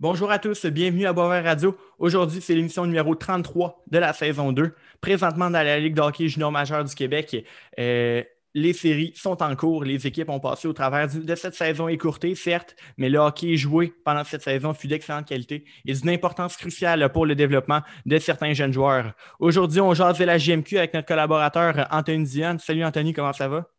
Bonjour à tous, bienvenue à Boisvert Radio. Aujourd'hui, c'est l'émission numéro 33 de la saison 2. Présentement dans la Ligue de hockey junior majeur du Québec, euh, les séries sont en cours. Les équipes ont passé au travers de cette saison écourtée, certes, mais le hockey joué pendant cette saison fut d'excellente qualité et d'une importance cruciale pour le développement de certains jeunes joueurs. Aujourd'hui, on jase de la JMQ avec notre collaborateur Anthony Dion. Salut Anthony, comment ça va?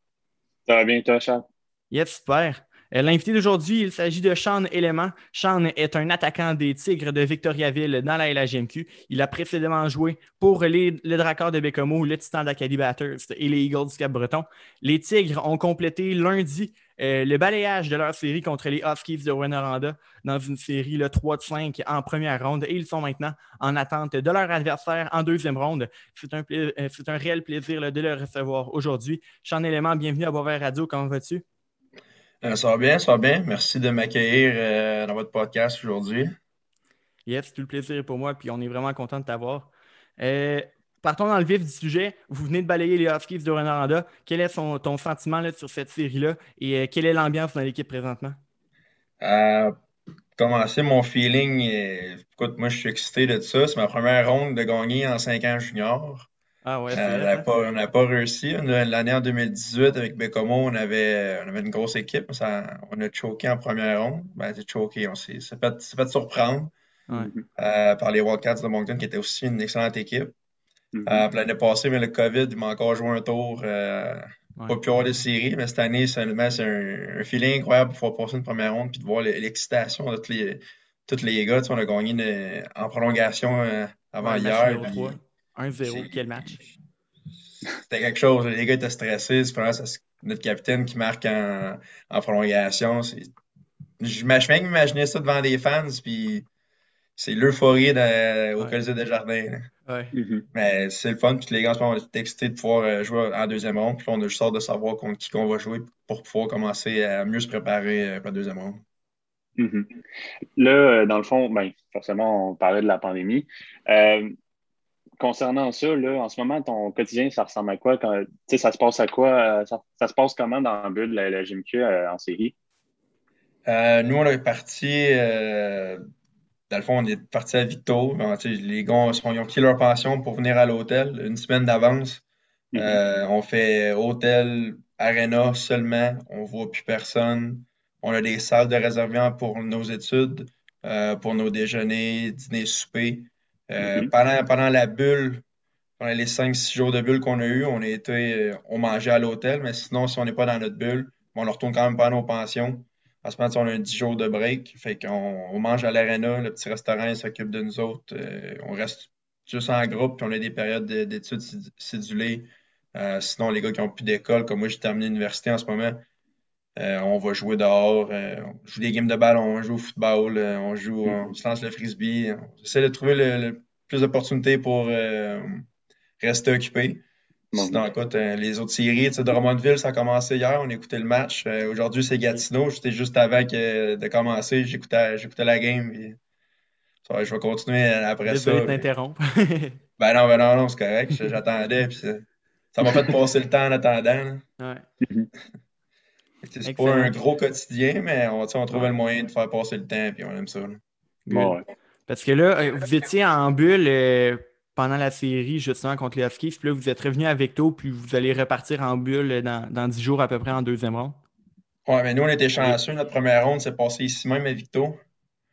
Ça va bien, toi, Charles? Yes, super. Euh, l'invité d'aujourd'hui, il s'agit de Sean Element. Sean est un attaquant des Tigres de Victoriaville dans la LHMQ. Il a précédemment joué pour les, le Dracard de Bécomo, le Titan d'Acadie Batters et les Eagles du Cap-Breton. Les Tigres ont complété lundi euh, le balayage de leur série contre les Huskies de Rwanda dans une série le 3 5 en première ronde et ils sont maintenant en attente de leur adversaire en deuxième ronde. C'est un, euh, réel plaisir de le recevoir aujourd'hui. Sean Element, bienvenue à Boisvert Radio. Comment vas-tu? Euh, ça va bien, ça va bien. Merci de m'accueillir euh, dans votre podcast aujourd'hui. Yes, tout le plaisir pour moi, puis on est vraiment content de t'avoir. Euh, partons dans le vif du sujet. Vous venez de balayer les Huskies de Rwanda. Quel est ton sentiment sur cette série-là? Et quelle est l'ambiance dans l'équipe présentement? commencer mon feeling, écoute, moi je suis excité de ça. C'est ma première ronde de gagner en 5 ans junior. Ah ouais, euh, on n'a pas, réussi. L'année en 2018, avec Bécomo, on avait, on avait une grosse équipe. Ça, on a choqué en première ronde. Ben, c'est choqué. On s'est fait, fait, surprendre euh, par les Wildcats de Moncton, qui était aussi une excellente équipe. Mm-hmm. Euh, l'année passée, mais le COVID, il m'a encore joué un tour. Pas plus hors de série, mais cette année, c'est un, un, feeling incroyable de pouvoir passer une première ronde et de voir l'excitation de tous les, tous les gars. on a gagné en prolongation avant hier. 1-0, quel match? C'était quelque chose. Les gars étaient stressés. C'est notre capitaine qui marque en, en prolongation. Je même imaginer ça devant des fans, puis c'est l'euphorie au ouais. Colisée des Jardins. Ouais. Mm-hmm. Mais c'est le fun, puis les gars sont excités de pouvoir euh, jouer en deuxième ronde, puis on a juste hâte de savoir contre qui on va jouer pour pouvoir commencer à mieux se préparer euh, pour la deuxième ronde. Mm-hmm. Là, euh, dans le fond, ben, forcément, on parlait de la pandémie. Euh, concernant ça, là, en ce moment, ton quotidien, ça ressemble à quoi? Quand, ça se passe à quoi? Euh, ça, se passe comment dans le but de la, GMQ euh, en série? Euh, nous, on est parti, dans le fond, on est parti à Victo. les gars ils ont quitté leur pension pour venir à l'hôtel une semaine d'avance. Mm-hmm. on fait hôtel, arena seulement. On ne voit plus personne. On a des salles de réservement pour nos études, pour nos déjeuners, dîners, soupers. Euh, mhm. pendant, pendant la bulle, pendant les 5-6 jours de bulle qu'on a eu, on, euh, on mangeait à l'hôtel, mais sinon, si on n'est pas dans notre bulle, on retourne quand même pas à nos pensions. En ce moment, on a un 10 jours de break, fait qu'on on mange à l'arena, le petit restaurant s'occupe de nous autres. Euh, on reste juste en groupe, puis on a des périodes d'études cédulées. sinon, les gars qui n'ont plus d'école, comme moi, j'ai terminé l'université en ce moment, on va jouer dehors, on joue des games de ballon, on joue au football, on joue, on se lance le frisbee. On essaie de trouver le, plus d'opportunités pour euh, rester occupé. Sinon, écoute, euh, les autres séries, de Drummondville, ça a commencé hier, on écoutait le match. Euh, aujourd'hui, c'est Gatineau. J'étais juste avant de commencer, j'écoutais, la game. je vais continuer après Désolé ça. t'interrompre. ben non, ben non, non, c'est correct. J'attendais. ça m'a fait passer le temps en attendant. Ouais. C'est pas un gros quotidien, mais on, on trouvait le moyen de faire passer le temps, puis on aime ça. Bon, parce que là, euh, vous étiez en bulle euh, pendant la série, justement, contre les Huskies. Puis là, vous êtes revenu à Victo, puis vous allez repartir en bulle dans, dans 10 jours à peu près en deuxième ronde? Ouais, mais nous, on était chanceux. Notre première ronde s'est passée ici même à Victo.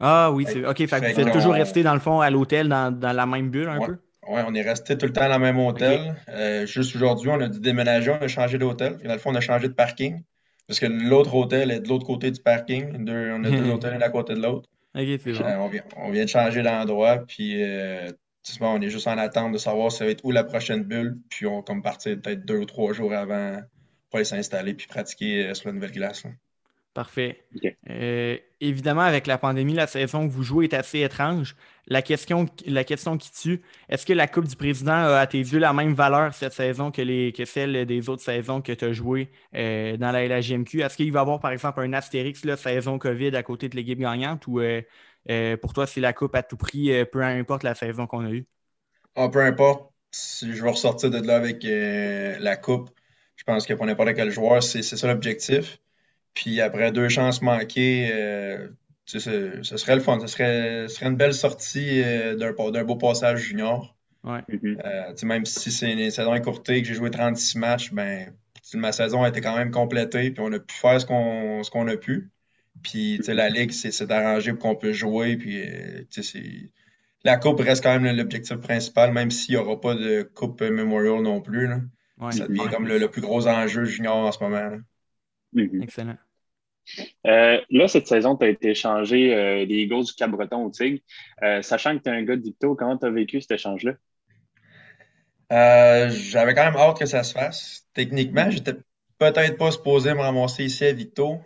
Ah oui, c'est OK. Fait que vous êtes toujours resté, dans le fond, à l'hôtel, dans, dans, la même bulle, un peu? Oui, on est resté tout le temps dans le même hôtel. Euh, juste aujourd'hui, on a dû déménager, on a changé d'hôtel. Dans le fond, on a changé de parking. Parce que l'autre hôtel est de l'autre côté du parking. on a deux hôtels l'un à côté de l'autre. Euh, on, vient, de changer d'endroit, puis euh, on est juste en attente de savoir ça va être où la prochaine bulle, puis on comme partir peut-être deux ou trois jours avant pour aller s'installer puis pratiquer euh, sur la nouvelle glace. Parfait. évidemment, avec la pandémie, la saison que vous jouez est assez étrange. La question, la question qui tue, est-ce que la Coupe du Président a à tes yeux la même valeur cette saison que, les, que celle des autres saisons que tu as jouées euh, dans la LHGMQ? Est-ce qu'il va y avoir, par exemple, un astérix, là, saison COVID à côté de l'équipe gagnante ou euh, euh, pour toi, c'est la Coupe à tout prix, peu importe la saison qu'on a eue? Ah, peu importe. Si je vais ressortir de là avec la Coupe, je pense que pour n'importe quel joueur, c'est ça l'objectif. Puis après deux chances manquées, ce, ce serait le fun. Ce serait, ce serait une belle sortie euh, d'un d'un beau passage junior. Ouais. Mhm. Euh, tu sais, même si c'est une saison écourtée, que j'ai joué 36 matchs, ben, ma saison a été quand même complétée, puis on a pu faire ce qu'on ce qu'on a pu. Puis tu sais, la Ligue s'est arrangée pour qu'on puisse jouer. Puis euh, tu sais, c'est- la Coupe reste quand même l'objectif principal, même s'il n'y aura pas de Coupe Memorial non plus. Là. Ouais. Ça devient Ouais. comme le, le plus gros enjeu junior en ce moment. là. Mhm. Excellent. Euh, là, cette saison, tu as été échangé euh, des Eagles du Cap-Breton au Tigre. Euh, sachant que tu es un gars de Victo, comment tu as vécu cet échange-là? Euh, j'avais quand même hâte que ça se fasse. Techniquement, j'étais peut-être pas supposé me ramasser ici à Victo.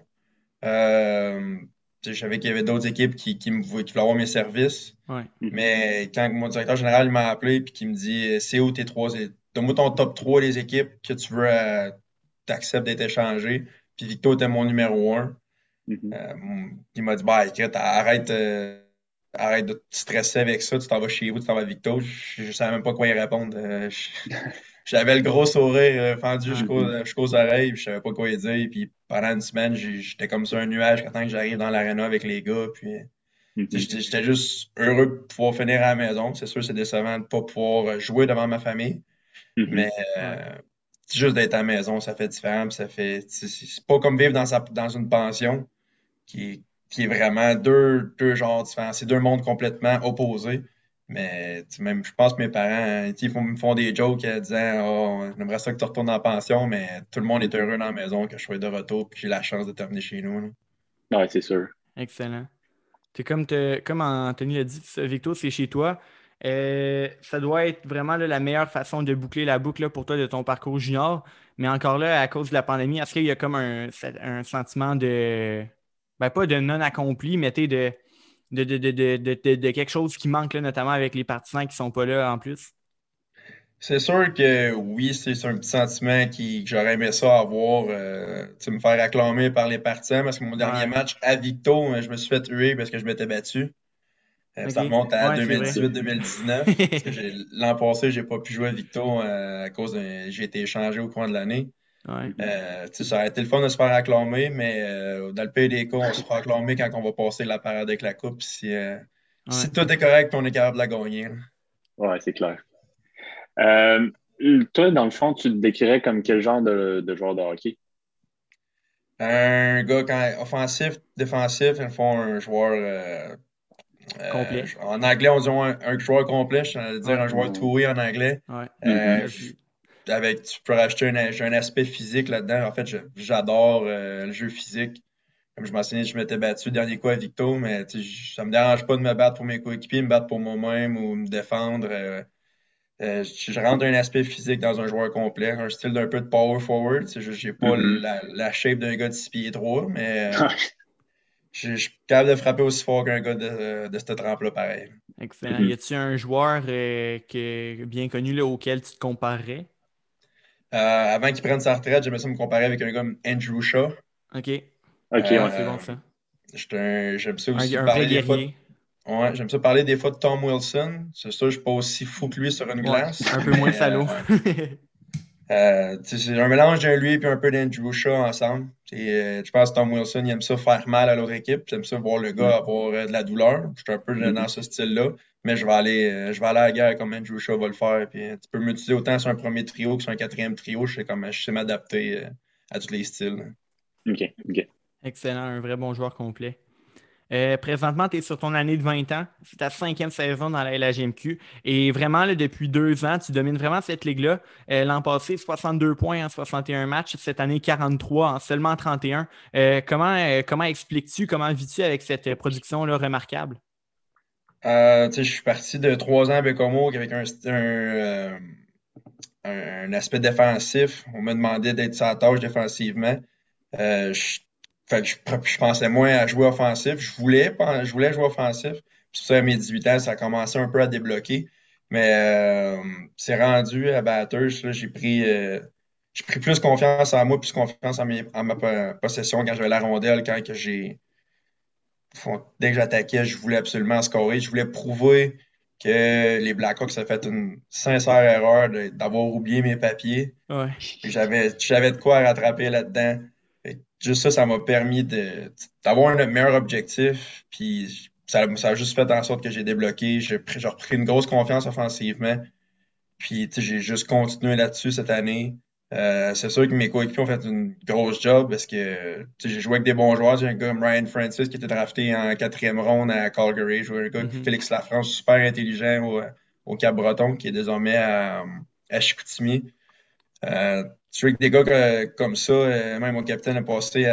Euh, je savais qu'il y avait d'autres équipes qui, qui, me, vou- qui voulaient avoir mes services. Ouais. Mais quand mon directeur général il m'a appelé et qu'il me dit c'est où tes trois donne-moi ton top 3 des équipes que tu veux euh, t'acceptes d'être échangé. Puis Victo était mon numéro un. Mhm. Euh, il m'a dit bah écoute, arrête, euh, arrête de te stresser avec ça, tu t'en vas chez vous, tu t'en vas à Victo. Je, je savais même pas quoi y répondre. Euh, J'avais le gros sourire fendu jusqu'aux jusqu'aux oreilles, puis je savais pas quoi y dire. Puis pendant une semaine, j'étais comme sur un nuage quand que j'arrive dans l'aréna avec les gars. Puis Mhm. j'étais juste heureux de pouvoir finir à la maison. C'est sûr, c'est décevant de pas pouvoir jouer devant ma famille. Mhm. Mais juste d'être à la maison, ça fait différent. puis ça fait, c'est pas comme vivre dans, sa, dans une pension qui est, qui est vraiment deux, deux genres différents. C'est deux mondes complètement opposés. Mais même, je pense que mes parents, hein, ils font- me font des jokes en disant Oh, j'aimerais ça que tu retournes en pension, mais tout le monde est heureux dans la maison que je sois de retour et que j'ai la chance de terminer chez nous. là. Ouais, c'est sûr. Excellent. C'est comme, te- comme Anthony l'a dit, ça, Victo, c'est chez toi. Euh, ça doit être vraiment là, la meilleure façon de boucler la boucle là, pour toi de ton parcours junior. Mais encore là, à cause de la pandémie, est-ce qu'il y a comme un, un sentiment de. Ben, pas de non accompli, mais de, de, quelque chose qui manque, là, notamment avec les partisans qui sont pas là en plus? C'est sûr que oui, c'est un petit sentiment qui, que j'aurais aimé ça avoir, euh, me faire acclamer par les partisans parce que mon dernier Ouais. match à Victo, euh, je me suis fait huer parce que je m'étais battu. Euh, Ça remonte à Ouais, c'est vrai. 2018-2019. parce que j'ai- L'an passé, j'ai pas pu jouer à Victo euh, à cause de j'ai été échangé au cours de l'année. Ouais. Euh, tu sais, ça aurait été le fun de se faire acclamer, mais euh, dans le pays des cas, on se fera acclamer quand on va passer la parade avec la coupe. Si, euh, tout est correct, on est capable de la gagner. là. Ouais, c'est clair. Euh, toi, dans le fond, tu te décrirais comme quel genre de, de joueur de hockey? Un gars quand, offensif, défensif, ils font un joueur euh, euh, Complet. en anglais, on dit un, un joueur complet, je veux dire Ouais. un joueur two-way en anglais. Ouais. Euh, Mhm. j- avec, tu peux rajouter un, un aspect physique là-dedans. En fait, je- j'adore euh, le jeu physique. Comme je mentionnais, je m'étais battu le dernier coup à Victo, mais tu sais, j- ça me dérange pas de me battre pour mes coéquipiers, me battre pour moi-même ou me défendre. euh, euh, je je rentre un aspect physique dans un joueur complet, un style d'un peu de power forward. Je- J'ai pas Mhm. la, la shape d'un gars de 6 pieds 3, mais euh, je je suis capable de frapper aussi fort qu'un gars de, de cette trempe-là, pareil. Excellent. Y a-tu un joueur euh, que, bien connu là, auquel tu te comparerais? Euh, avant qu'il prenne sa retraite, j'aimais ça me comparer avec un gars comme Andrew Shaw. OK. OK, Euh, ouais. c'est bon ça. J'aime ça Un, aussi un parler vrai des fois. Ouais, j'aime ça parler des fois de Tom Wilson. C'est sûr, je suis pas aussi fou que lui sur une Ouais, glace. un peu moins salaud. euh, tu sais, c'est un mélange d'un lui et un peu d'Andrew Shaw ensemble. Et, euh, je pense que Tom Wilson, il aime ça faire mal à l'autre équipe. J'aime ça voir le gars avoir euh, de la douleur. Je suis un peu Mhm. dans ce style-là. Mais je vais aller, euh, je vais aller à la guerre comme Andrew Shaw va le faire. Puis, euh, tu peux m'utiliser autant sur un premier trio que sur un quatrième trio. Je sais, comme, je sais m'adapter euh, à tous les styles. OK, OK. Excellent, un vrai bon joueur complet. Euh, présentement, tu es sur ton année de 20 ans. C'est ta cinquième saison dans la LHGMQ. Et vraiment, là, depuis deux ans, tu domines vraiment cette ligue-là. Euh, L'an passé, 62 points en 61 matchs. Cette année, 43 en seulement 31. Euh, comment comment expliques-tu, comment vis-tu avec cette production-là remarquable? Je suis parti de trois ans à Bécomo avec un, aspect défensif. On m'a demandé d'être sa tâche défensivement. Fait que je, je pensais moins à jouer offensif. Je voulais, je voulais jouer offensif. Puis ça, à mes 18 ans, ça a commencé un peu à débloquer. Mais euh, c'est rendu à batteuse. là, J'ai pris, euh, j'ai pris plus confiance en moi, plus confiance en, mes- en ma po- possession quand j'avais la rondelle, quand que j'ai dès que j'attaquais, je voulais absolument scorer. Je voulais prouver que les Blackhawks avaient fait une sincère erreur d'avoir oublié mes papiers. Ouais. J'avais de quoi rattraper là-dedans. Juste ça, ça m'a permis d'avoir un meilleur objectif. Puis ça, ça a juste fait en sorte que j'ai débloqué. J'ai repris une grosse confiance offensivement. Puis j'ai juste continué là-dessus cette année. Euh, c'est sûr que mes coéquipiers ont fait une grosse job parce que j'ai joué avec des bons joueurs. J'ai un gars comme Ryan Francis qui était drafté en quatrième ronde à Calgary. J'ai joué avec un gars mm-hmm. Félix Lafrance, super intelligent au, au Cap-Breton, qui est désormais à, à Chicoutimi. Euh, je avec des gars comme ça, euh, même mon capitaine a passé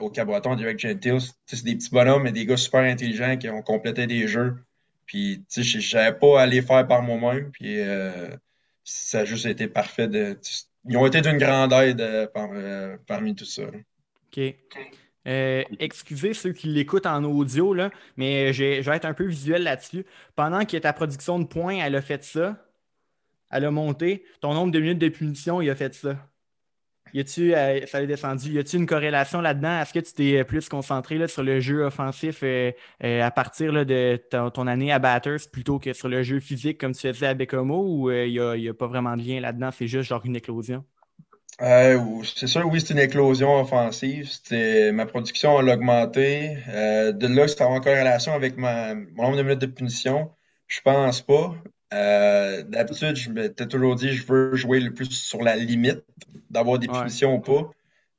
au Cabreton, Direct Gentile. C'est des petits bonhommes, mais des gars super intelligents qui ont complété des jeux. Puis, tu sais, je n'avais pas à les faire par moi-même. Puis, euh, ça a juste été parfait. Ils ont été d'une grande aide euh, parmi tout ça. OK. excusez ceux qui l'écoutent en audio, là, mais je vais être un peu visuel là-dessus. Pendant que ta production de points, elle a fait ça, elle a monté. Ton nombre de minutes de punition, il a fait ça. Y a-tu, euh, ça a descendu. Y a-tu une corrélation là-dedans? Est-ce que tu t'es plus concentré là, sur le jeu offensif euh, euh, à partir de ton, année à Batters plutôt que sur le jeu physique comme tu faisais à Bécomo ou il n'y a, pas vraiment de lien là-dedans? C'est juste genre une éclosion? c'est sûr, oui, c'est une éclosion offensive. ma production a augmenté. de là, c'est en corrélation avec mon nombre de minutes de punition. Je pense pas. Euh, d'habitude, je m'étais toujours dit je veux jouer le plus sur la limite, d'avoir des punitions ou pas.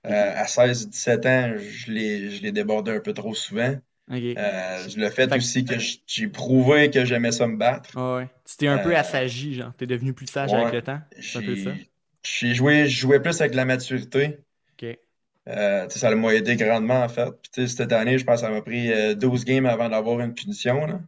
Euh, à 16-17 ans, je les débordais un peu trop souvent. Euh, le fait, aussi que j'ai prouvé que j'aimais ça me battre. ouais. Tu t'es un peu assagi, genre. T'es devenu plus sage avec le temps. J'ai joué, je jouais plus avec la maturité. OK. ça m'a aidé grandement, en fait. Puis, cette année, je pense que ça m'a pris 12 games avant d'avoir une punition. Là.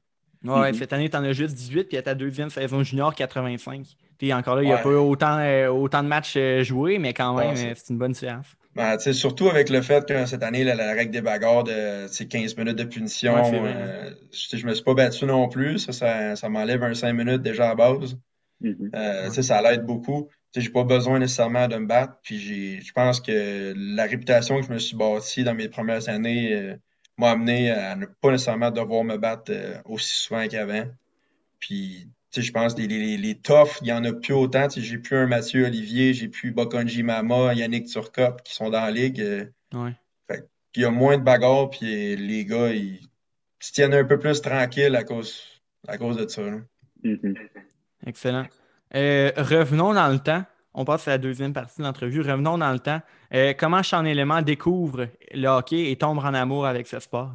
Ouais, mhm. cette année, tu en as juste 18, puis à ta deuxième saison junior, 85. Puis encore là, il n'y a pas autant, euh, autant de matchs euh, joués, mais quand même, euh, c'est une bonne séance. Ben, surtout avec le fait que cette année, la, règle des bagarres de 15 minutes de punition, je, ne me suis pas battu non plus. Ça, ça, m'enlève un 5 minutes déjà à base. Mhm. Ça l'aide beaucoup. Je n'ai pas besoin nécessairement de me battre. Puis je pense que la réputation que je me suis bâtie dans mes premières années m'a amené à ne pas nécessairement devoir me battre euh, aussi souvent qu'avant. Puis, tu sais, je pense que les, les, les toughs, il n'y en a plus autant. Tu sais, j'ai plus un Mathieu Olivier, j'ai plus Bokonji Mama, Yannick Turcop qui sont dans la ligue. Euh. Ouais. Fait il y a moins de bagarres, puis les gars, ils se tiennent un peu plus tranquilles à cause, à cause de ça. Mm-hmm. Excellent. Euh, revenons dans le temps on passe à la deuxième partie de l'entrevue. Revenons dans le temps. Euh, comment Sean Element découvre le hockey et tombe en amour avec ce sport?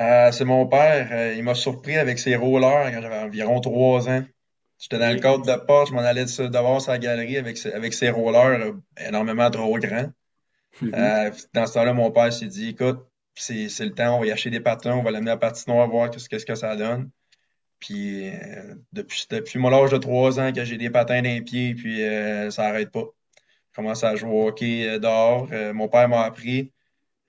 Euh, c'est mon père. Euh, il m'a surpris avec ses rollers quand j'avais environ trois ans. J'étais dans le cadre de porte, je m'en allais devant sa galerie avec, avec ses rollers énormément trop grands. Mm-hmm. dans ce temps-là, mon père s'est dit écoute, c'est le temps, on va y acheter des patins, on va l'amener à la patinoire, voir qu'est-ce que ça donne. Puis euh, depuis, depuis mon âge de 3 ans que j'ai des patins dans les pieds, puis euh, ça n'arrête pas. Je commence à jouer au hockey euh, dehors. mon père m'a appris.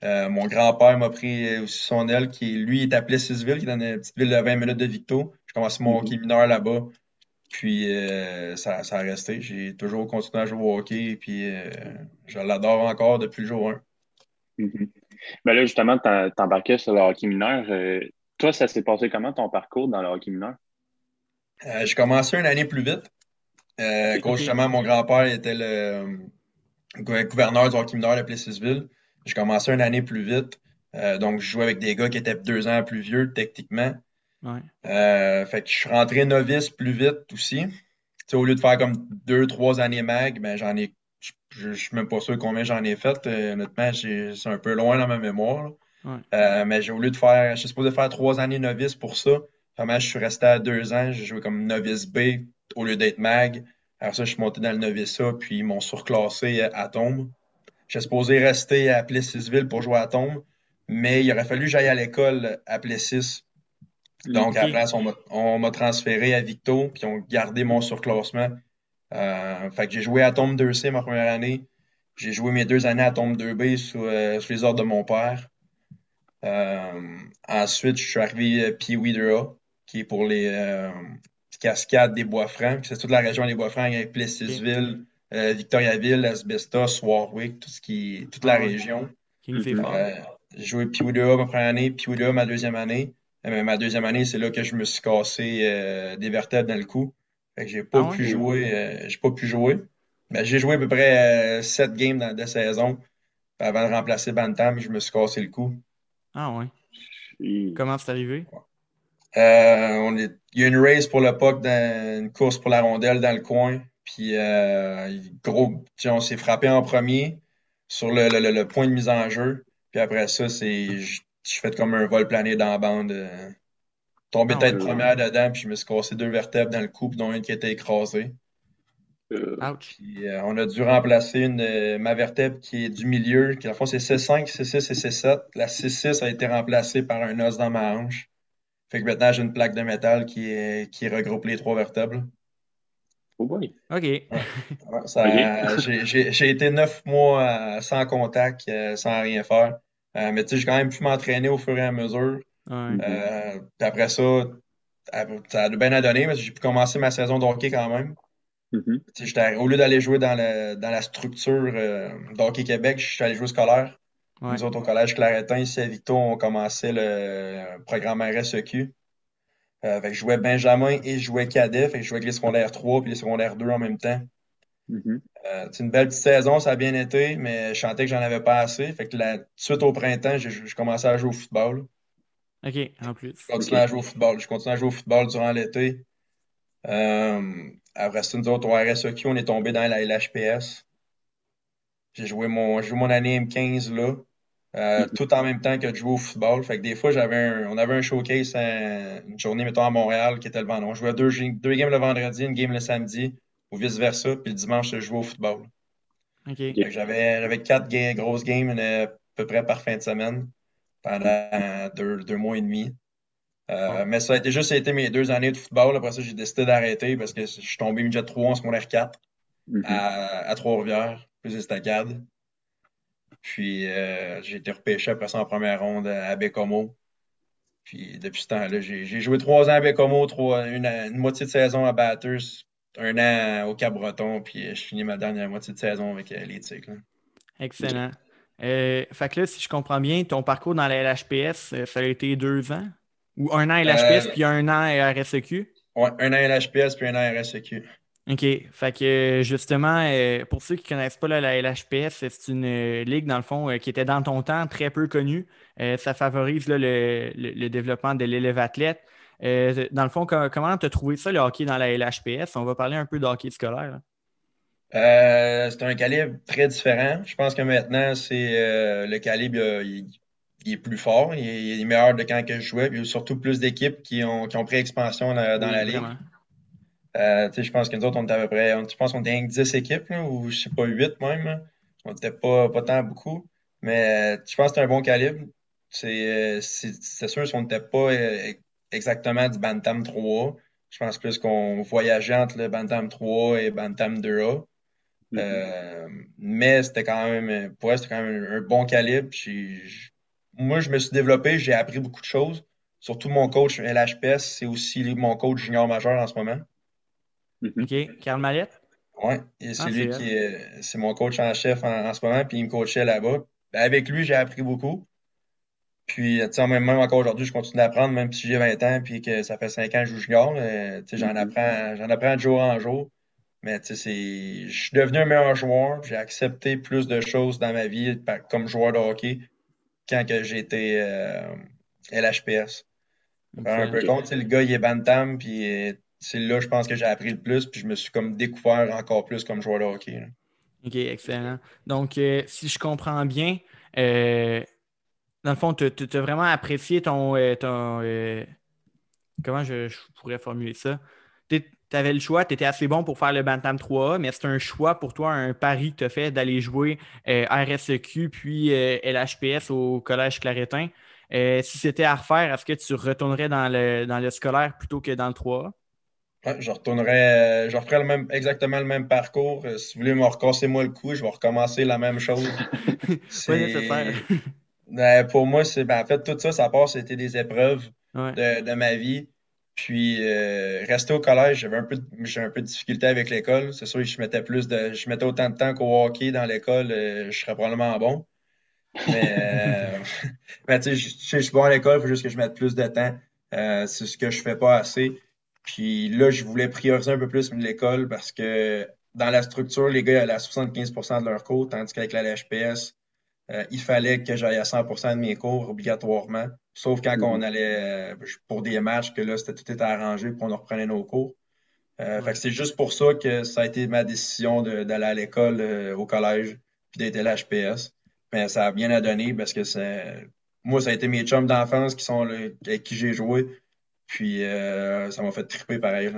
mon grand-père m'a pris aussi son aile, qui lui est à Plessisville, qui est dans une petite ville de 20 minutes de Victo. Je commence mon hockey mineur là-bas. Puis ça, ça, a resté. J'ai toujours continué à jouer au hockey, puis je l'adore encore depuis le jour 1. Mm-hmm. Ben là, justement, tu embarqué sur le hockey mineur. Toi, ça s'est passé comment ton parcours dans le hockey mineur? Euh, j'ai commencé une année plus vite. Euh, justement, mon grand-père était le euh, gouverneur du hockey mineur de Plessisville. J'ai commencé une année plus vite. Euh, donc, je jouais avec des gars qui étaient deux ans plus vieux, techniquement. Ouais. fait que je suis rentré novice plus vite aussi. au lieu de faire comme deux, trois années mag, ben, j'en ai. Je, ne suis même pas sûr combien j'en ai fait. honnêtement, c'est un peu loin dans ma mémoire. Euh, mais j'ai voulu de faire, je suis supposé faire trois années novice pour ça. Vraiment, je suis resté à deux ans. J'ai joué comme novice B au lieu d'être mag. Alors ça, je suis monté dans le novice A, puis ils m'ont surclassé à Tombe. J'ai supposé rester à Plessisville pour jouer à Tombe, mais il aurait fallu que j'aille à l'école à Plessis. Donc, à la place, on m'a transféré à Victo, puis ils ont gardé mon surclassement. Euh, fait que j'ai joué à Tombe 2C ma première année. J'ai joué mes deux années à Tombe 2B sous, euh, sous les ordres de mon père. Euh, ensuite, je suis arrivé à Pee qui est pour les euh, cascades des Bois-Francs. C'est toute la région des Bois-Francs avec Plessisville, euh, Victoriaville, Asbestos, Warwick, tout ce qui, toute la ah région. J'ai joué Pee ma première année, Pee ma deuxième année. Mais ma deuxième année, c'est là que je me suis cassé des vertèbres dans le cou. j'ai pas, ah pu jouer, j'ai pas pu jouer. Mais j'ai joué à peu près sept games dans la saison. avant de remplacer Bantam, je me suis cassé le cou. Ah ouais. Comment c'est arrivé? Euh, on est... Il y a une race pour le puck, dans... une course pour la rondelle dans le coin. Puis, euh, gros, on s'est frappé en premier sur le, le, le, point de mise en jeu. Puis après ça, c'est je, fais comme un vol plané dans la bande. Euh, tombé ah, tête première dedans, puis je me suis cassé deux vertèbres dans le cou, dont une qui était écrasée. Euh, Ouch. Puis, euh, on a dû remplacer une, ma vertèbre qui est du milieu, qui en fond c'est C5, C6 et C7. La C6 a été remplacée par un os dans ma hanche. Fait que maintenant j'ai une plaque de métal qui, est, qui regroupe les trois vertèbres. Oh boy. OK. J'ai été neuf mois sans contact, euh, sans rien faire. Euh, mais tu sais, j'ai quand même pu m'entraîner au fur et à mesure. Euh, puis après ça, ça a bien à donner, mais j'ai pu commencer ma saison de hockey quand même. Mm-hmm. Au lieu d'aller jouer dans, le, dans la structure d'Hockey Québec, je suis allé jouer scolaire. Nous autres, au collège Claretin, ici à Victo, on commençait le programme RSEQ. Euh, je jouais Benjamin et je jouais cadet. Fait que je jouais avec les secondaires 3 puis les secondaires 2 en même temps. Mm-hmm. Euh, c'est une belle petite saison, ça a bien été, mais je sentais que j'en avais pas assez. Fait que la, suite au printemps, je commençais à jouer au football. OK, en plus. Je continuais à jouer au football. Je continuais à jouer au football durant l'été. Euh, après ça, nous autres, au RSEQ, on est tombé dans la LHPS. J'ai joué mon, joué mon année M15 là. Euh, tout en même temps que de jouer au football. Fait que des fois, j'avais on avait un showcase une journée, mettons, à Montréal qui était le vendredi. On jouait deux, deux games le vendredi, une game le samedi, ou vice-versa, puis le dimanche, je jouais au football. J'avais quatre grosses games à peu près par fin de semaine pendant deux, deux mois et demi. Euh, mais ça a été juste été mes deux années de football. Après ça, j'ai décidé d'arrêter parce que je suis tombé midget 3 en secondaire 4 mm-hmm. à, à Trois-Rivières, plus estacade. Puis euh, j'ai été repêché après ça en première ronde à Bécomo. Puis depuis ce temps-là, j'ai joué trois ans à Bécomo, trois, une, moitié de saison à Batters, un an au Cap-Breton, puis je finis ma dernière moitié de saison avec euh, les Tigres. Excellent. Euh, fait que là, si je comprends bien, ton parcours dans la LHPS, euh, ça a été deux ans? Ou un an LHPS, puis un an RSEQ? Oui, un an LHPS, puis un an RSEQ. OK. Fait que justement, euh, pour ceux qui ne connaissent pas la LHPS, c'est une euh, ligue, dans le fond, euh, qui était dans ton temps très peu connue. ça favorise le, développement de l'élève athlète. dans le fond, comment tu as trouvé ça, le hockey dans la LHPS? On va parler un peu de hockey scolaire. c'est un calibre très différent. Je pense que maintenant, c'est le calibre il, est plus fort, il est, meilleur de quand que je jouais. Il y a surtout plus d'équipes qui ont, qui ont pris expansion dans, la ligue. Euh, je pense que nous autres, on était à peu près, je pense qu'on était 10 équipes, ou je sais pas, 8 même. On n'était pas, pas tant beaucoup. Mais je pense que c'est un bon calibre. C'est sûr qu'on n'était pas euh, exactement du Bantam 3. Je pense plus qu'on voyageait entre le Bantam 3 et Bantam 2A. Mm-hmm. Euh, mais c'était quand même, pour c'était quand même un, bon calibre. Moi, je me suis développé, j'ai appris beaucoup de choses. Surtout mon coach LHPS, c'est aussi mon coach junior majeur en ce moment. Mhm. OK. Carl Mallette? Oui, c'est ah, lui qui est, c'est mon coach en chef en, ce moment, puis il me coachait là-bas. Ben, avec lui, j'ai appris beaucoup. Puis, tu sais, même, encore aujourd'hui, je continue d'apprendre, même si j'ai 20 ans, puis que ça fait 5 ans que je joue junior. Tu sais, j'en mhm. apprends, j'en apprends de jour en jour. Mais tu sais, je suis devenu un meilleur joueur. J'ai accepté plus de choses dans ma vie comme joueur de hockey quand que j'étais euh, LHPS. Un peu compte, le gars, il est bantam, puis c'est là, je pense que j'ai appris le plus, puis je me suis comme découvert encore plus comme joueur de hockey. OK, excellent. Donc, euh, si je comprends bien, euh, dans le fond, tu as vraiment apprécié ton. Euh, comment je, pourrais formuler ça? Tu avais le choix, tu étais assez bon pour faire le Bantam 3A, mais c'est un choix pour toi, un pari que tu as fait d'aller jouer RSEQ puis LHPS au Collège Claretin. si c'était à refaire, est-ce que tu retournerais dans le, dans le scolaire plutôt que dans le 3A? je retournerais, euh, je referais le même, exactement le même parcours. Euh, si vous voulez me recasser moi le coup, je vais recommencer la même chose. C'est nécessaire. Ben, pour moi, c'est ben, en fait tout ça, ça part, c'était des épreuves de, ma vie. Puis euh, rester au collège, j'avais un peu j'ai un peu de difficulté avec l'école. C'est sûr que je mettais plus de. Je mettais autant de temps qu'au hockey dans l'école, je serais probablement bon. Mais, mais tu sais, je, suis bon à l'école, il faut juste que je mette plus de temps. c'est ce que je fais pas assez. Puis là, je voulais prioriser un peu plus l'école parce que dans la structure, les gars allaient à 75% de leur cours, tandis qu'avec la LHPS, euh, il fallait que j'aille à 100% de mes cours obligatoirement. Sauf quand on mm-hmm. allait euh, pour des matchs, que là, c'était tout était arrangé pour qu'on reprenait nos cours. Euh, fait que c'est juste pour ça que ça a été ma décision d'aller à l'école au collège puis d'être à l'HPS. Mais ça a bien à donner parce que moi, ça a été mes chums d'enfance qui sont avec qui j'ai joué. Puis ça m'a fait triper pareil.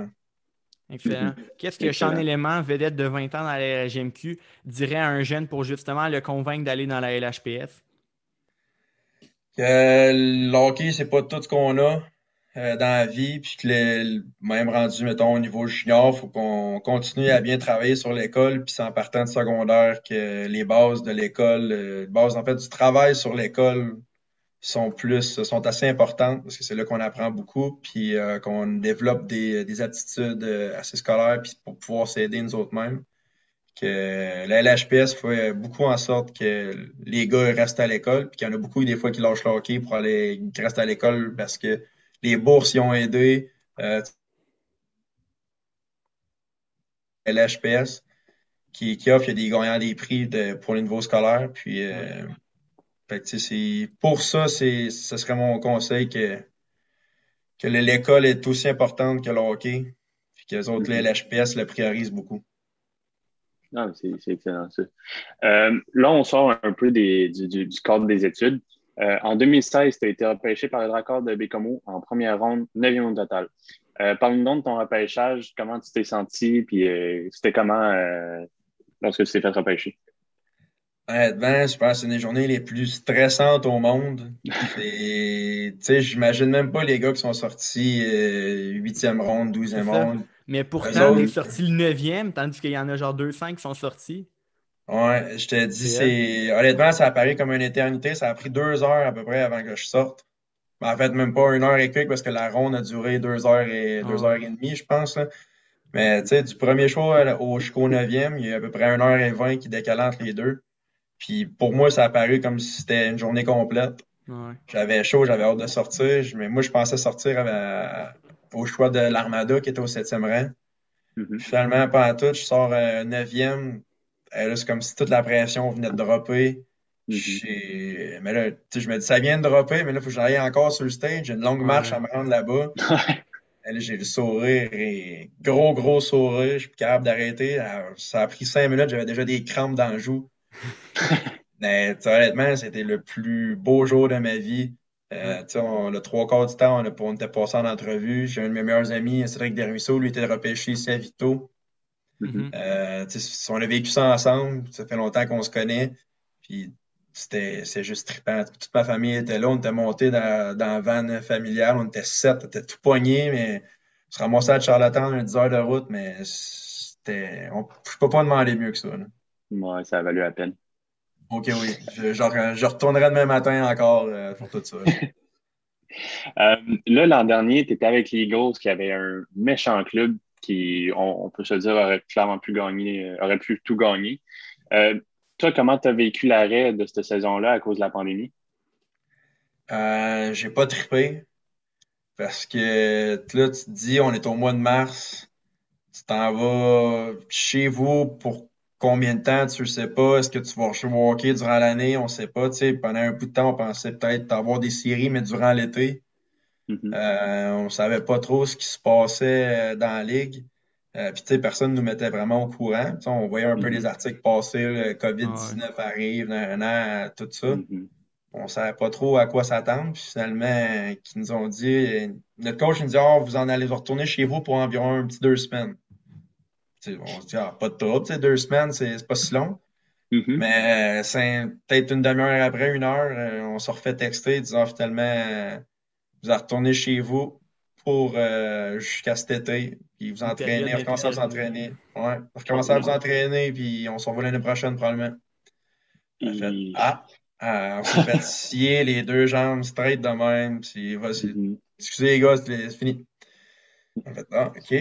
Excellent. Qu'est-ce que Sean Élément, vedette de 20 ans dans la GMQ, dirait à un jeune pour justement le convaincre d'aller dans la LHPF? Que le hockey, c'est pas tout ce qu'on a euh, dans la vie, puis que même rendu, mettons, au niveau junior, faut qu'on continue à bien travailler sur l'école, puis c'est en partant de secondaire que les bases de l'école, euh, les bases en fait du travail sur l'école sont plus sont assez importantes parce que c'est là qu'on apprend beaucoup puis euh, qu'on développe des, des aptitudes euh, assez scolaires puis pour pouvoir s'aider nous autres mêmes que la LHPS fait beaucoup en sorte que les gars restent à l'école puis qu'il y en a beaucoup des fois qui lâchent le hockey pour aller rester à l'école parce que les bourses y ont aidé euh, LHPS qui, qui offre il y a des gagnants des prix de, pour les niveaux scolaires puis euh, pour ça, ce serait mon conseil que, que l'école est aussi importante que le hockey, puis que les autres, les LHPS le priorisent beaucoup. Non, c'est, excellent ça. Euh, là, on sort un peu du, du, cadre des études. Euh, en 2016, tu as été repêché par le Dracard de Bécomo en première ronde, 9e au total. Euh, Parle-nous de ton repêchage, comment tu t'es senti, puis euh, c'était comment lorsque tu t'es fait repêcher? Honnêtement, je pense que c'est une des journées les plus stressantes au monde. Tu sais, j'imagine même pas les gars qui sont sortis 8e euh, ronde, 12e ronde. Mais pourtant, tu es sorti le 9e, tandis qu'il y en a genre 2-5 qui sont sortis. Ouais, je te dis, c'est. Honnêtement, ça a paru comme une éternité. Ça a pris deux heures à peu près avant que je sorte. en fait, même pas une heure et quelques parce que la ronde a duré deux heures et deux ah. heures et demie, je pense. Mais tu sais, du premier choix jusqu'au 9e, il y a à peu près 1 heure et 20 qui décalent entre les deux. Puis pour moi, ça a paru comme si c'était une journée complète. J'avais chaud, j'avais hâte de sortir. Mais moi, je pensais sortir au choix de l'Armada qui était au septième rang. Mm-hmm. Finalement, pas tout, je sors euh, neuvième. Euh, c'est comme si toute la pression venait de dropper. Mm-hmm. Mais là, je me dis, ça vient de dropper, mais là, il faut que j'aille encore sur le stage. J'ai une longue marche à me rendre là-bas. là, j'ai le sourire et gros, gros sourire. Je suis capable d'arrêter. Ça a pris cinq minutes, j'avais déjà des crampes dans le joue. Mais honnêtement, c'était le plus beau jour de ma vie. Euh, on, le trois quarts du temps, on, on était passé en entrevue. J'ai un de mes meilleurs amis, Cédric Dermusso, lui était repêché ici à Vito. Mm-hmm. Euh, on a vécu ça ensemble, ça fait longtemps qu'on se connaît. Puis c'était c'est juste trippant. Toute ma famille était là, on était monté dans, dans la van familiale, on était sept, on était tout poignés, mais on se ramassait à Charlottetown, une 10 heures de route, mais c'était. Je peux pas demander mieux que ça. Ouais, ça a valu la peine. Ok, oui. Je, je retournerai demain matin encore euh, pour tout ça. Euh, là, l'an dernier, tu étais avec les Eagles qui avaient un méchant club qui, on, peut se dire, aurait clairement pu gagner, euh, aurait pu tout gagner. toi, comment tu as vécu l'arrêt de cette saison-là à cause de la pandémie? Euh, j'ai pas trippé parce que là, tu te dis, on est au mois de mars, tu t'en vas chez vous pour combien de temps, tu ne sais pas. Est-ce que tu vas hockey durant l'année? On ne sait pas. Tu sais, pendant un bout de temps, on pensait peut-être avoir des séries, mais durant l'été, mm-hmm. euh, on ne savait pas trop ce qui se passait euh, dans la ligue. Euh, puis, tu sais, personne ne nous mettait vraiment au courant. on voyait un peu les mm-hmm. articles passer, le COVID-19 arrive, un an, tout ça. Mm-hmm. On ne savait pas trop à quoi s'attendre. Puis finalement, qui nous ont dit, notre coach nous dit, oh, vous en allez retourner chez vous pour environ un petit deux semaines on se dit, ah, pas de trouble, deux semaines, c'est pas si long. Mm-hmm. Mais c'est peut-être une demi-heure après, une heure, euh, on se refait texter disant finalement, euh, vous allez retourner chez vous pour euh, jusqu'à cet été, puis vous entraîner, recommencer à vous entraîner. Ouais, recommencer à vous entraîner, puis on se revoit l'année prochaine probablement. ah, on s'est fait scier les deux jambes straight de même, puis vas-y. Mm-hmm. Excusez les gars, c'est fini. En fait, ah, OK.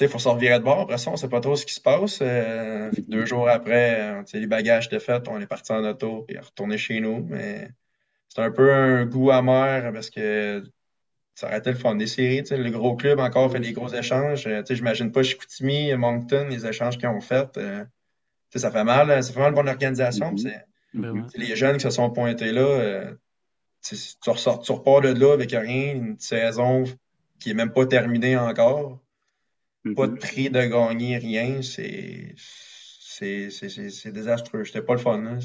Il faut se revirer de bord. Après ça, on ne sait pas trop ce qui se passe. Euh, deux jours après, euh, les bagages étaient faits, on est parti en auto et retourné chez nous. Mais c'est un peu un goût amer parce que ça aurait été le fun des séries. Le gros club encore fait des gros échanges. Euh, j'imagine pas Chicoutimi, Moncton, les échanges qu'ils ont faits. ça fait mal. Ça fait mal pour l'organisation. Mm-hmm. Les jeunes qui se sont pointés là, euh, tu, ressors, tu repars de là avec rien, une saison qui n'est même pas terminée encore. Pas de mm-hmm. prix de gagner, rien. C'est c'est désastreux. C'était pas le fun. Hein?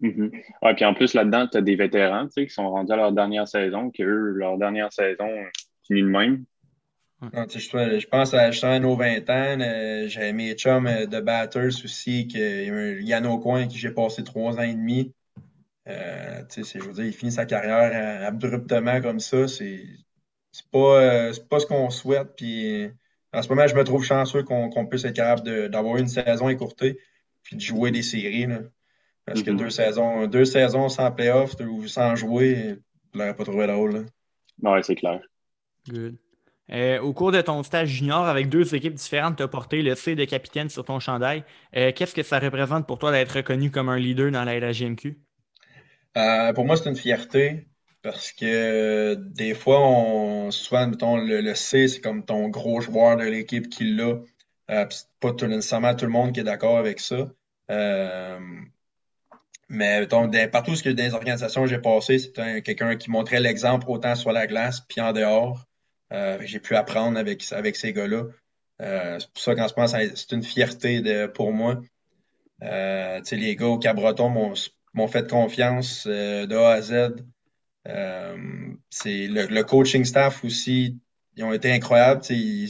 Mm ouais, puis en plus, là-dedans, tu as des vétérans qui sont rendus à leur dernière saison, qui eux, leur dernière saison finit de même. je, pense à, à nos 20 ans, euh, j'avais mes chums euh, de batters aussi, que, Yann Aucoin, qui j'ai passé trois ans et demi. Euh, je veux dire, il finit sa carrière euh, abruptement comme ça. C'est pas, pas ce qu'on souhaite. Puis en ce moment, je me trouve chanceux qu'on puisse être capable d'avoir une saison écourtée puis de jouer des séries. Parce que mm-hmm. deux, saisons, deux saisons sans playoff ou sans jouer, je l'aurais pas trouvé drôle. Oui, c'est clair. Good. Euh, au cours de ton stage junior avec deux équipes différentes, tu as porté le C de capitaine sur ton chandail. Euh, qu'est-ce que ça représente pour toi d'être reconnu comme un leader dans la LHGMQ? Euh, pour moi, c'est une fierté. Parce que des fois, on, souvent, mettons, le, C, c'est comme ton gros joueur de l'équipe qui l'a. Euh, pas tout, nécessairement tout le monde qui est d'accord avec ça. Euh, mais mettons, partout ce que les organisations j'ai passé, c'est quelqu'un qui montrait l'exemple autant sur la glace puis en dehors. Euh, j'ai pu apprendre avec, avec ces gars-là. Euh, c'est pour ça qu'en ce moment, c'est une fierté de, pour moi. Euh, les gars au Cabreton m'ont fait confiance de A à Z. Euh, c'est le, coaching staff aussi, ils ont été incroyables. Ils,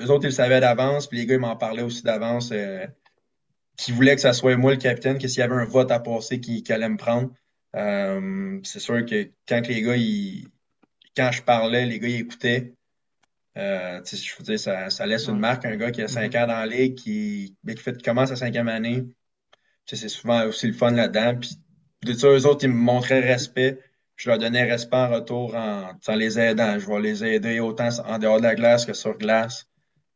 eux autres, ils le savaient d'avance, puis les gars, ils m'en parlaient aussi d'avance. Euh, qui voulaient que ça soit moi le capitaine, que s'il y avait un vote à passer, qui, allait me prendre. Euh, c'est sûr que quand les gars, ils, quand je parlais, les gars, ils écoutaient. Euh, je veux dire, ça, ça, laisse une marque. Un gars qui a 5 ans dans la ligue, qui, qui, fait, qui commence à cinquième année, c'est souvent aussi le fun là-dedans. Puis, de ça, eux autres, ils me montraient respect je leur donnais respect en retour en, les aidant. Je vais les aider autant en dehors de la glace que sur glace.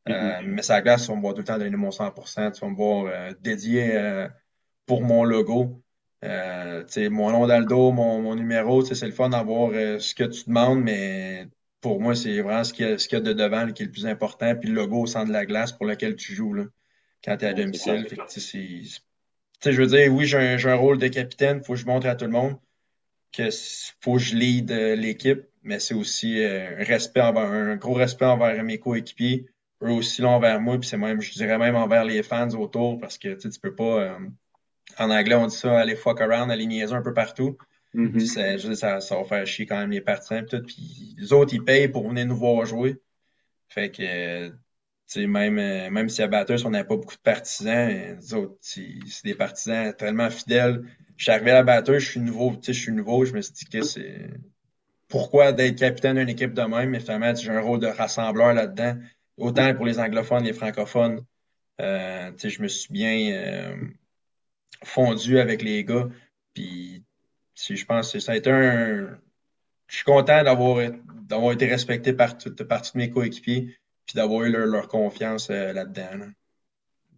Euh, mm-hmm. mais sur la glace, vas me voir tout le temps donner mon 100%. Tu vas me voir euh, dédié euh, pour mon logo. mon nom dans le dos, mon, mon numéro, c'est le fun d'avoir ce que tu demandes, mais pour moi, c'est vraiment ce qu'il y, a de devant qui est le plus important. Puis le logo au centre de la glace pour lequel tu joues là, quand tu es à domicile. je veux dire, oui, j'ai un, un, rôle de capitaine, il faut que je montre à tout le monde que faut que je lead euh, l'équipe, mais c'est aussi euh, un respect envers, un gros respect envers mes coéquipiers, eux aussi l'ont envers moi, puis c'est même, je dirais même envers les fans autour, parce que tu peux pas, euh, en anglais on dit ça, aller fuck around, aller niaiser un peu partout. Mm-hmm. je dis, ça, ça va faire chier quand même les partisans tout. Puis les autres, ils payent pour venir nous voir jouer. Fait que même, même si à Batters, on n'a pas beaucoup de partisans, les autres, c'est des partisans tellement fidèles je suis arrivé à la je suis nouveau, je suis nouveau, je me suis dit que c'est pourquoi d'être capitaine d'une équipe de même, mais finalement, j'ai un rôle de rassembleur là-dedans, autant pour les anglophones, les francophones. Euh, je me suis bien euh, fondu avec les gars, puis je pense que ça a été un. Je suis content d'avoir été respecté par, par tous mes coéquipiers, puis d'avoir eu leur, confiance euh, là-dedans.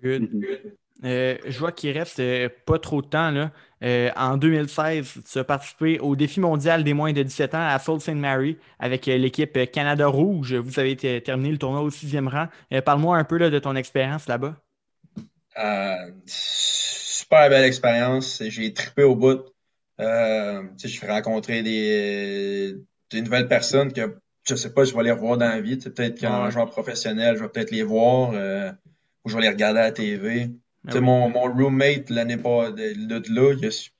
Good. Mm-hmm. Euh, je vois qu'il reste euh, pas trop de temps. Là. Euh, en 2016, tu as participé au défi mondial des moins de 17 ans à Sault Ste. Mary avec l'équipe Canada Rouge. Vous avez terminé le tournoi au sixième rang. Parle-moi un peu de ton expérience là-bas. super belle expérience. J'ai trippé au bout. j'ai rencontré des, des, nouvelles personnes que je sais pas, je vais les revoir dans la vie. Peut-être qu'en joueur professionnel, je vais peut-être les voir ou je vais les regarder à la TV. Ah mon, mon roommate l'année pas de, là,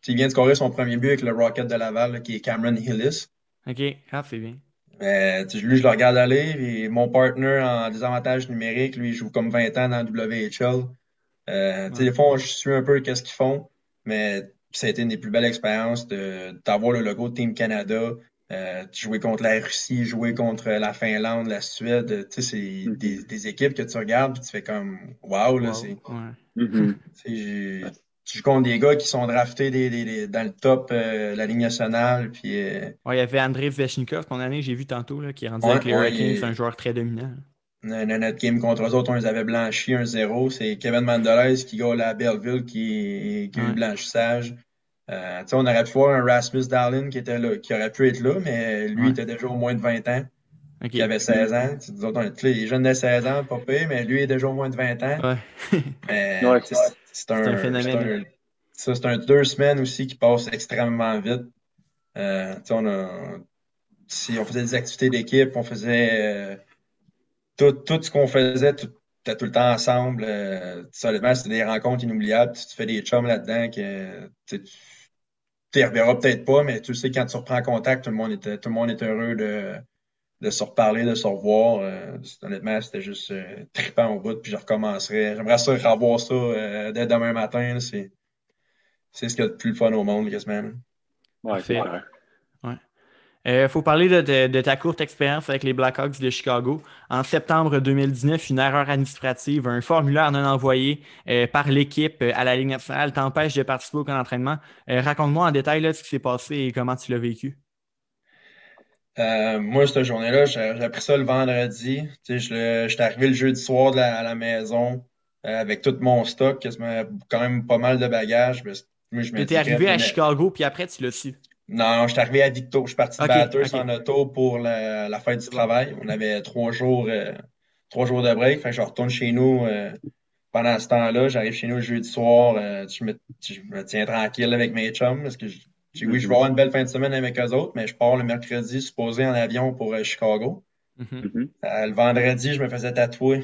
il, vient de scorer son premier but avec le Rocket de Laval, qui est Cameron Hillis. OK, ah, c'est bien. Mais, lui, je le regarde aller. Et mon partner en désavantage numérique, lui, il joue comme 20 ans dans WHL. Euh, Des fois, je suis un peu qu'est-ce qu'ils font, mais ça a été une des plus belles expériences d'avoir le logo de Team Canada, euh, jouer contre la Russie, jouer contre la Finlande, la Suède. Tu sais, c'est mm-hmm. des, des, équipes que tu regardes et tu fais comme wow, là, c'est. Mm-hmm. Tu joues contre des gars qui sont draftés des, des, dans le top euh, la Ligue nationale. Puis, euh, il y avait André Veshnikov, ton année, j'ai vu tantôt, là, qui est rendu avec les Hurricanes, c'est un joueur très dominant. Notre game contre eux autres, on les avait blanchis 1-0. C'est Kevin Mandelaise qui gagne à Belleville qui, qui a eu le blanchissage. Euh, on aurait pu voir un Rasmus Darlin qui était là, qui aurait pu être là, mais lui était déjà au moins de 20 ans. Il avait 16 ans. Nous autres, on est les jeunes de 16 ans, pas mais lui est déjà au moins de 20 ans. Ouais. c'est un, phénomène. ça, c'est un deux semaines aussi qui passent extrêmement vite. Euh, on, a, si on faisait des activités d'équipe, on faisait tout, tout ce qu'on faisait, tout, tout le temps ensemble. Euh, honnêtement, c'était des rencontres inoubliables. Tu, fais des chums là-dedans que tu ne reverras peut-être pas, mais tu sais, quand tu reprends contact, tout le monde est, tout le monde est heureux de, de se reparler, de se revoir. Euh, honnêtement, c'était juste euh, trippant au bout, puis je recommencerai. J'aimerais ça revoir ça euh, dès demain matin. C'est ce qu'il y a de plus fun au monde, quasiment. Ouais, c'est vrai. Il euh, faut parler de, ta courte expérience avec les Blackhawks de Chicago. En septembre 2019, une erreur administrative, un formulaire non envoyé euh, par l'équipe euh, à la Ligue nationale t'empêche de participer au camp d'entraînement. Raconte-moi en détail ce qui s'est passé et comment tu l'as vécu. moi, cette journée-là, j'ai appris ça le vendredi. J'étais arrivé le jeudi soir à la maison avec tout mon stock, quand même pas mal de bagages. Tu étais arrivé à Chicago, puis après, tu l'as su. Non, je suis arrivé à Victo. Je suis parti de okay, en auto pour la, la, fête du travail. On avait trois jours, euh, trois jours de break. Fait je retourne chez nous euh, pendant ce temps-là. J'arrive chez nous le jeudi soir. Euh, je, me, je, me, tiens tranquille avec mes chums parce que je, oui, je vais avoir une belle fin de semaine avec eux autres, mais je pars le mercredi supposé en avion pour Chicago. Mm-hmm. le vendredi, je me faisais tatouer.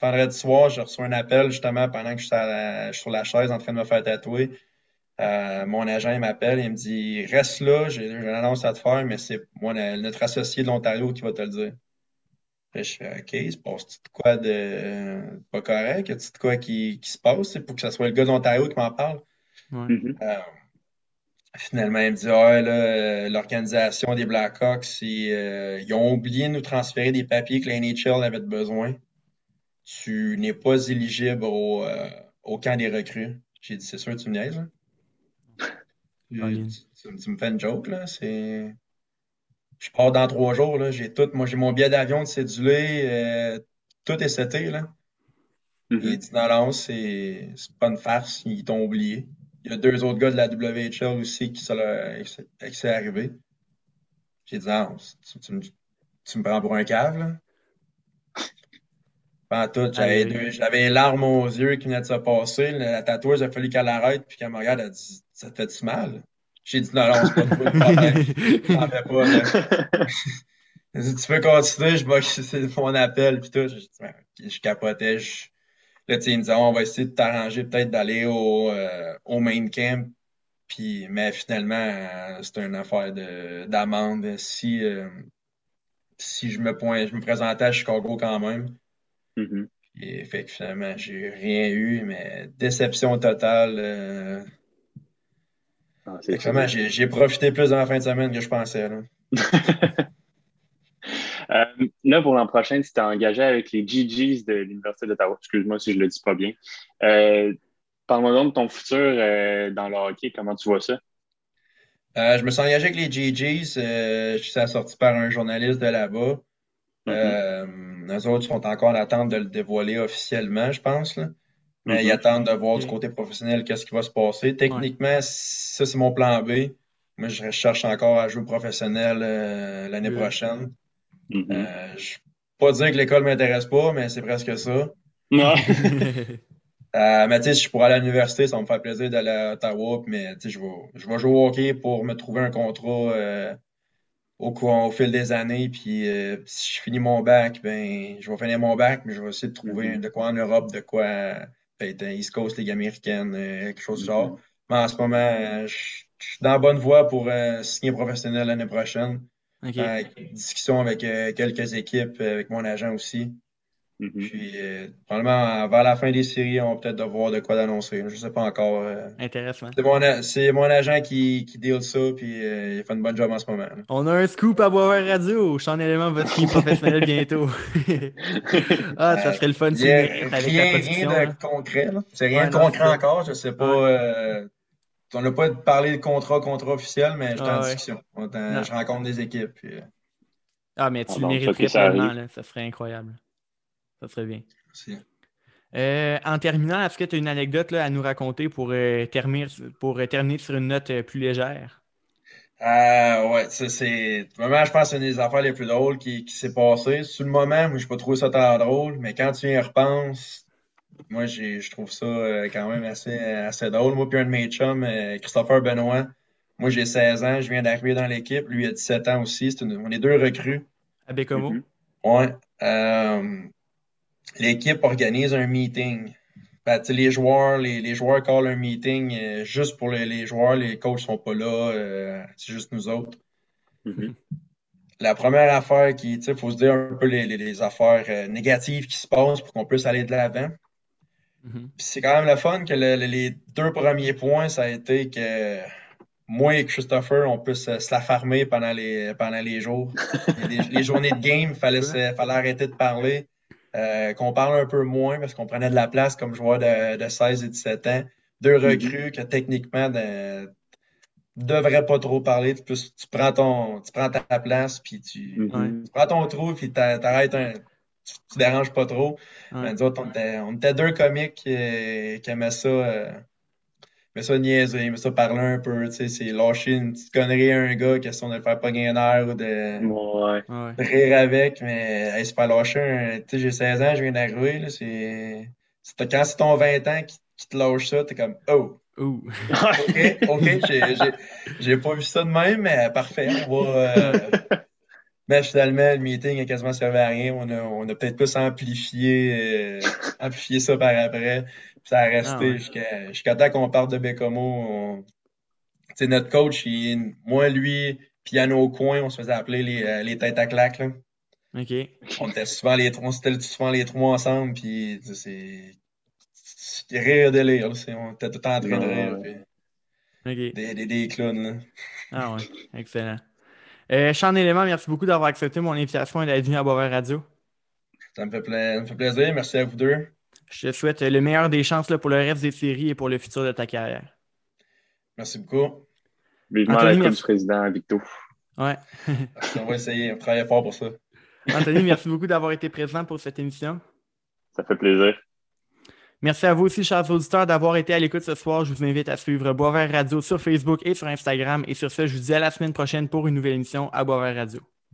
Vendredi soir, je reçois un appel justement pendant que je suis sur la chaise en train de me faire tatouer. Euh, mon agent m'appelle et il me dit Reste là, j'ai une annonce à te faire, mais c'est moi, notre associé de l'Ontario qui va te le dire. je fais OK, il se passe de quoi de pas correct? Y a de quoi qui, qui se passe? pour que ce soit le gars de l'Ontario qui m'en parle. Mm-hmm. Euh, finalement, il me dit ah, l'organisation des Blackhawks, euh, ils ont oublié de nous transférer des papiers que la NHL avait besoin. Tu n'es pas éligible au, au camp des recrues. J'ai dit, c'est sûr, tu me niaises. Hein? Tu, me fais une joke, là. C'est. Je pars dans trois jours, là. J'ai tout. Moi, j'ai mon billet d'avion de cédulé. Euh, tout est seté, là. Mm-hmm. Il dit non, non, c'est pas une farce. Ils t'ont oublié. Il y a deux autres gars de la WHL aussi qui s'est arrivé. J'ai dit non, tu, me, tu, me prends pour un cave, là. Pas tout, j'avais j'avais les larmes aux yeux qui venaient de se passer. La tatoueuse a fallu qu'elle arrête, puis qu'elle me regarde, elle dit Ça te fait-tu mal? J'ai dit non, non, c'est pas trop fais pas. dit, tu peux continuer, je que c'est mon appel, puis tout. Je, je capotais. Je... Là, tu sais, il me disait, on va essayer de t'arranger peut-être d'aller au, euh, au main camp. Puis, mais finalement, euh, c'est une affaire d'amende. Si, euh, si je me, point, je me présentais à Chicago quand même, Mm-hmm. Et fait que finalement, j'ai rien eu, mais déception totale. Euh... Ah, j'ai profité plus dans la fin de semaine que je pensais. Là, euh, là pour l'an prochain, tu t'es engagé avec les GGs de l'Université d'Ottawa. Excuse-moi si je le dis pas bien. Euh, Parle-moi donc de ton futur euh, dans le hockey. Comment tu vois ça? Je me suis engagé avec les GGs. je suis assorti par un journaliste de là-bas. Mm-hmm. Euh, autres sont encore en attente de le dévoiler officiellement, je pense. Là. Mais ils mm-hmm. attendent de voir du côté professionnel qu'est-ce qui va se passer. Techniquement, ça, c'est mon plan B. Moi, je cherche encore à jouer professionnel euh, l'année prochaine. Mm-hmm. euh, je ne pas dire que l'école ne m'intéresse pas, mais c'est presque ça. Non. Euh, mais tu sais, si je pourrais aller à l'université, ça va me faire plaisir d'aller à Ottawa. Mais tu sais, je vais, je vais jouer au hockey pour me trouver un contrat euh, au, au fil des années. Puis euh, si je finis mon bac, ben je vais finir mon bac, mais je vais essayer de trouver mm-hmm. de quoi en Europe, de quoi peut-être East Coast, Ligue américaine, euh, quelque chose du genre. Mm-hmm. Mais en ce moment, je, suis dans la bonne voie pour euh, signer professionnel l'année prochaine. Okay. discussion avec quelques équipes, avec mon agent aussi. Mm-hmm. Puis, euh, probablement, vers la fin des séries, on va peut-être devoir de quoi l'annoncer. Je ne sais pas encore. Euh. Intéressant. C'est mon, agent qui, qui deal ça, puis euh, il fait une bonne job en ce moment. On a un scoop à boire radio. Sean Élément va être professionnel bientôt. ah, ça serait le fun si rien, rien de concret. C'est rien de concret encore. Je ne sais pas. on n'a pas parlé de contrat, contrat officiel, mais je suis en discussion. je rencontre des équipes. Ah, mais tu le mériterais tellement. Ça serait incroyable. Ça serait bien. Euh, en terminant, est-ce que tu as une anecdote à nous raconter pour, euh, terminer, pour euh, terminer sur une note plus légère? ouais, c'est. Vraiment, je pense que c'est une des affaires les plus drôles qui, qui s'est passé. Sur le moment, moi, je n'ai pas trouvé ça tant drôle, mais quand tu y repenses, moi, je trouve ça euh, quand même assez, assez drôle. Moi, puis un de mes chums, euh, Christopher Benoît, moi, j'ai 16 ans, je viens d'arriver dans l'équipe. Lui, il a 17 ans aussi. on est deux recrues. À Bécomo? Mm-hmm. Ouais. Euh, l'équipe organise un meeting. Ben, les joueurs, les, les, joueurs callent un meeting juste pour les, joueurs. Les coachs sont pas là. c'est juste nous autres. Mm-hmm. La première affaire qui, il faut se dire un peu les, les affaires négatives qui se passent pour qu'on puisse aller de l'avant. Mhm. C'est quand même le fun que les deux premiers points, ça a été que moi et Christopher, on puisse se, la farmer pendant les, pendant les jours. les, journées de game, il fallait, fallait arrêter de parler. Euh, qu'on parle un peu moins parce qu'on prenait de la place comme joueur de, de 16 et 17 ans. Deux mhm. recrues que techniquement ne devraient pas trop parler. Tu, tu, prends ton, tu prends ta place, puis tu, mhm. tu prends ton trou, puis tu arrêtes un, tu, tu déranges pas trop. Mais nous autres, on était, deux comiques qui, qui aimaient ça, euh, aimaient ça niaiser, aimaient ça parler un peu. Tu sais, c'est lâcher une petite connerie à un gars, question de le faire pas gagner un ou de, ouais. de, rire avec. Mais hey, c'est pas lâcher un. Tu sais, j'ai 16 ans, je viens d'arriver. C'est, quand c'est ton 20 ans qui, qui te lâche ça, t'es comme Oh! Ouh. OK, OK, j'ai pas vu ça de même, mais parfait. On va, euh, mais finalement, le meeting a quasiment servi à rien. On a, on a peut-être plus amplifié, euh, amplifié ça par après. Ça a resté ah jusqu'à temps qu'on parte de Bécomo. On... Notre coach, il, moi, lui, piano au coin, on se faisait appeler les, euh, les têtes à claque. Là. OK. On était souvent les, on était souvent les trois ensemble. Puis c'est rire délire. Là. On était tout le temps en train de rire. Puis... Des, des, des clowns. Là. Ah ouais, excellent. Euh, Sean Élément, merci beaucoup d'avoir accepté mon invitation et d'être venu à Boisvert Radio. Ça me, fait plaisir. Merci à vous deux. Je te souhaite le meilleur des chances là, pour le reste des séries et pour le futur de ta carrière. Merci beaucoup. Vivement Anthony, la Coupe du Président, Victo. Ouais. on va essayer, on travaille fort pour ça. Anthony, merci beaucoup d'avoir été présent pour cette émission. Ça fait plaisir. Merci à vous aussi, chers auditeurs, d'avoir été à l'écoute ce soir. Je vous invite à suivre Boisvert Radio sur Facebook et sur Instagram. Et sur ce, je vous dis à la semaine prochaine pour une nouvelle émission à Boisvert Radio.